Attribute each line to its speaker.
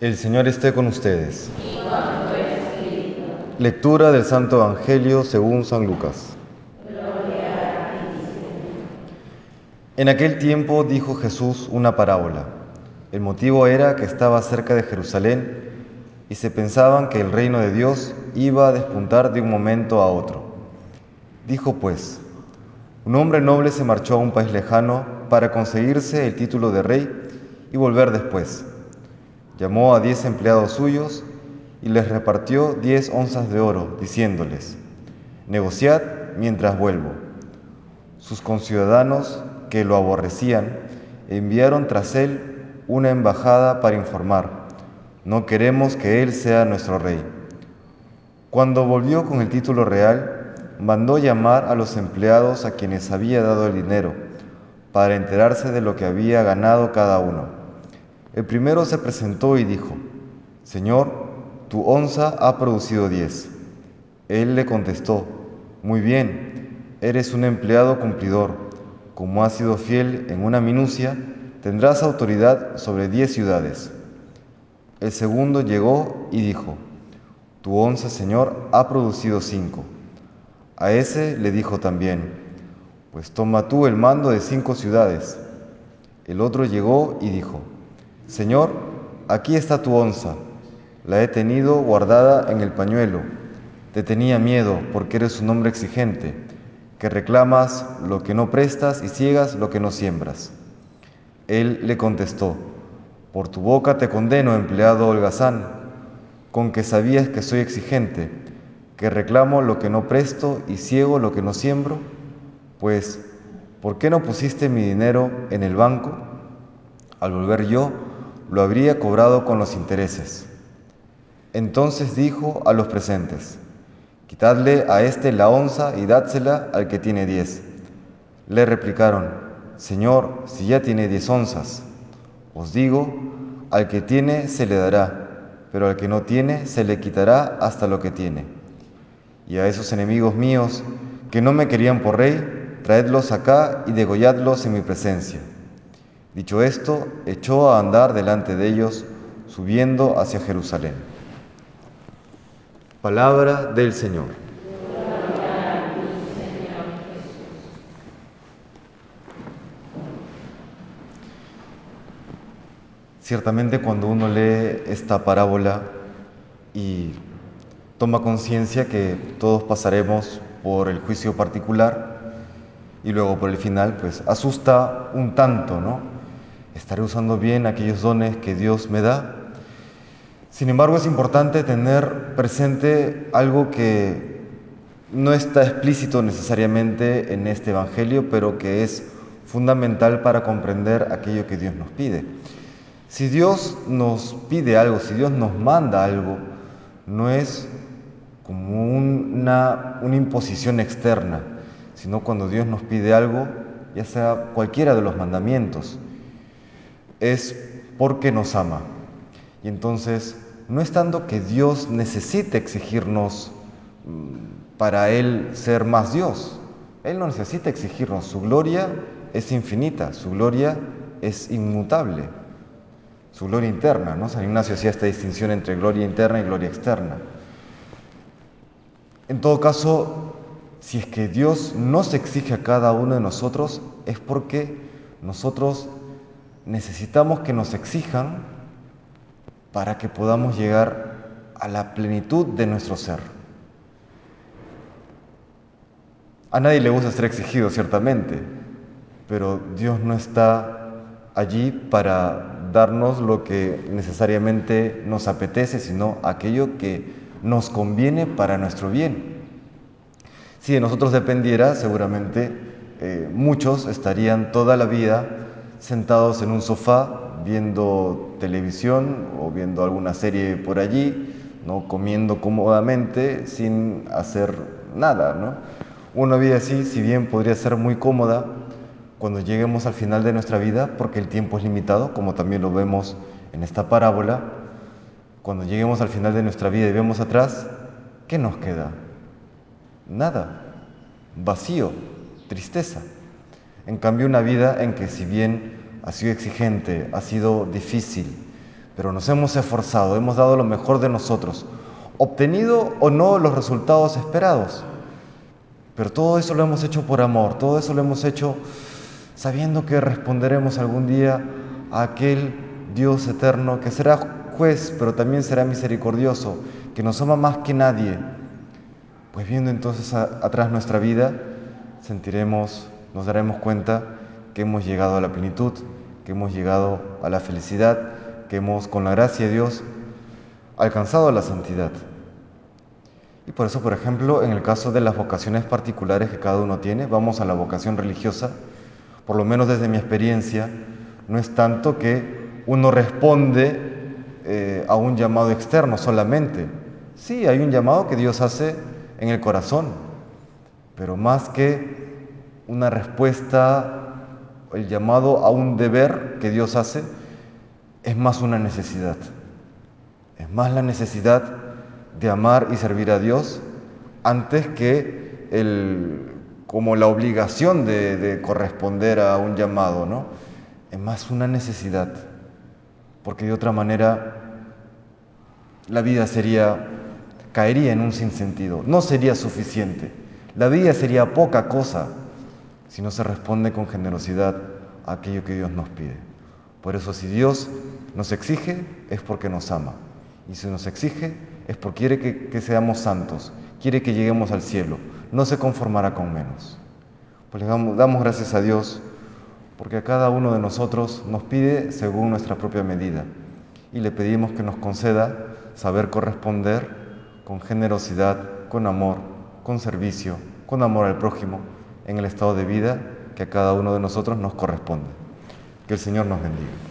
Speaker 1: El Señor esté con ustedes. Lectura del Santo Evangelio según San Lucas. En aquel tiempo dijo Jesús una parábola. El motivo era que estaba cerca de Jerusalén y se pensaban que el reino de Dios iba a despuntar de un momento a otro. Dijo pues, un hombre noble se marchó a un país lejano para conseguirse el título de rey y volver después. Llamó a diez empleados suyos y les repartió diez onzas de oro, diciéndoles, negociad mientras vuelvo. Sus conciudadanos, que lo aborrecían, enviaron tras él una embajada para informar, no queremos que él sea nuestro rey. Cuando volvió con el título real, mandó llamar a los empleados a quienes había dado el dinero, para enterarse de lo que había ganado cada uno. El primero se presentó y dijo, Señor, tu onza ha producido diez. Él le contestó, Muy bien, eres un empleado cumplidor. Como has sido fiel en una minucia, tendrás autoridad sobre diez ciudades. El segundo llegó y dijo, Tu onza, Señor, ha producido cinco. A ese le dijo también, Pues toma tú el mando de cinco ciudades. El otro llegó y dijo, Señor, aquí está tu onza. La he tenido guardada en el pañuelo. Te tenía miedo porque eres un hombre exigente, que reclamas lo que no prestas y ciegas lo que no siembras. Él le contestó, Por tu boca te condeno, empleado holgazán, con que sabías que soy exigente, que reclamo lo que no presto y ciego lo que no siembro. Pues, ¿por qué no pusiste mi dinero en el banco? Al volver yo, lo habría cobrado con los intereses. Entonces dijo a los presentes, Quitadle a éste la onza y dádsela al que tiene diez. Le replicaron, Señor, si ya tiene diez onzas. Os digo, al que tiene se le dará, pero al que no tiene se le quitará hasta lo que tiene. Y a esos enemigos míos que no me querían por rey, traedlos acá y degolladlos en mi presencia. Dicho esto, echó a andar delante de ellos, subiendo hacia Jerusalén. Palabra del Señor. Ciertamente cuando uno lee esta parábola y toma conciencia que todos pasaremos por el juicio particular y luego por el final, pues asusta un tanto, ¿no? Estaré usando bien aquellos dones que Dios me da. Sin embargo, es importante tener presente algo que no está explícito necesariamente en este Evangelio, pero que es fundamental para comprender aquello que Dios nos pide. Si Dios nos pide algo, si Dios nos manda algo, no es como una, una imposición externa, sino cuando Dios nos pide algo, ya sea cualquiera de los mandamientos, es porque nos ama. Y entonces, no es tanto que Dios necesite exigirnos mm, para Él ser más Dios. Él no necesita exigirnos. Su gloria es infinita, su gloria es inmutable, su gloria interna. ¿no? San Ignacio hacía esta distinción entre gloria interna y gloria externa. En todo caso, si es que Dios nos exige a cada uno de nosotros, es porque nosotros necesitamos que nos exijan para que podamos llegar a la plenitud de nuestro ser. A nadie le gusta ser exigido, ciertamente, pero Dios no está allí para darnos lo que necesariamente nos apetece, sino aquello que nos conviene para nuestro bien. Si de nosotros dependiera, seguramente eh, muchos estarían toda la vida sentados en un sofá viendo televisión o viendo alguna serie por allí, ¿no? comiendo cómodamente sin hacer nada. ¿no? Una vida así, si bien podría ser muy cómoda, cuando lleguemos al final de nuestra vida, porque el tiempo es limitado, como también lo vemos en esta parábola, cuando lleguemos al final de nuestra vida y vemos atrás, ¿qué nos queda? Nada, vacío, tristeza. En cambio, una vida en que si bien ha sido exigente, ha sido difícil, pero nos hemos esforzado, hemos dado lo mejor de nosotros, obtenido o no los resultados esperados. Pero todo eso lo hemos hecho por amor, todo eso lo hemos hecho sabiendo que responderemos algún día a aquel Dios eterno que será juez, pero también será misericordioso, que nos ama más que nadie. Pues viendo entonces atrás nuestra vida, sentiremos, nos daremos cuenta que hemos llegado a la plenitud, que hemos llegado a la felicidad, que hemos, con la gracia de Dios, alcanzado la santidad. Y por eso, por ejemplo, en el caso de las vocaciones particulares que cada uno tiene, vamos a la vocación religiosa, por lo menos desde mi experiencia, no es tanto que uno responde eh, a un llamado externo solamente. Sí, hay un llamado que Dios hace en el corazón, pero más que una respuesta, el llamado a un deber que Dios hace, es más una necesidad. Es más la necesidad de amar y servir a Dios antes que el, como la obligación de, de corresponder a un llamado, ¿no? Es más una necesidad, porque de otra manera la vida sería, caería en un sinsentido, no sería suficiente. La vida sería poca cosa si no se responde con generosidad a aquello que Dios nos pide. Por eso si Dios nos exige es porque nos ama. Y si nos exige es porque quiere que, seamos santos, quiere que lleguemos al cielo. No se conformará con menos. Pues le damos, damos gracias a Dios porque a cada uno de nosotros nos pide según nuestra propia medida. Y le pedimos que nos conceda saber corresponder con generosidad, con amor, con servicio, con amor al prójimo, en el estado de vida que a cada uno de nosotros nos corresponde. Que el Señor nos bendiga.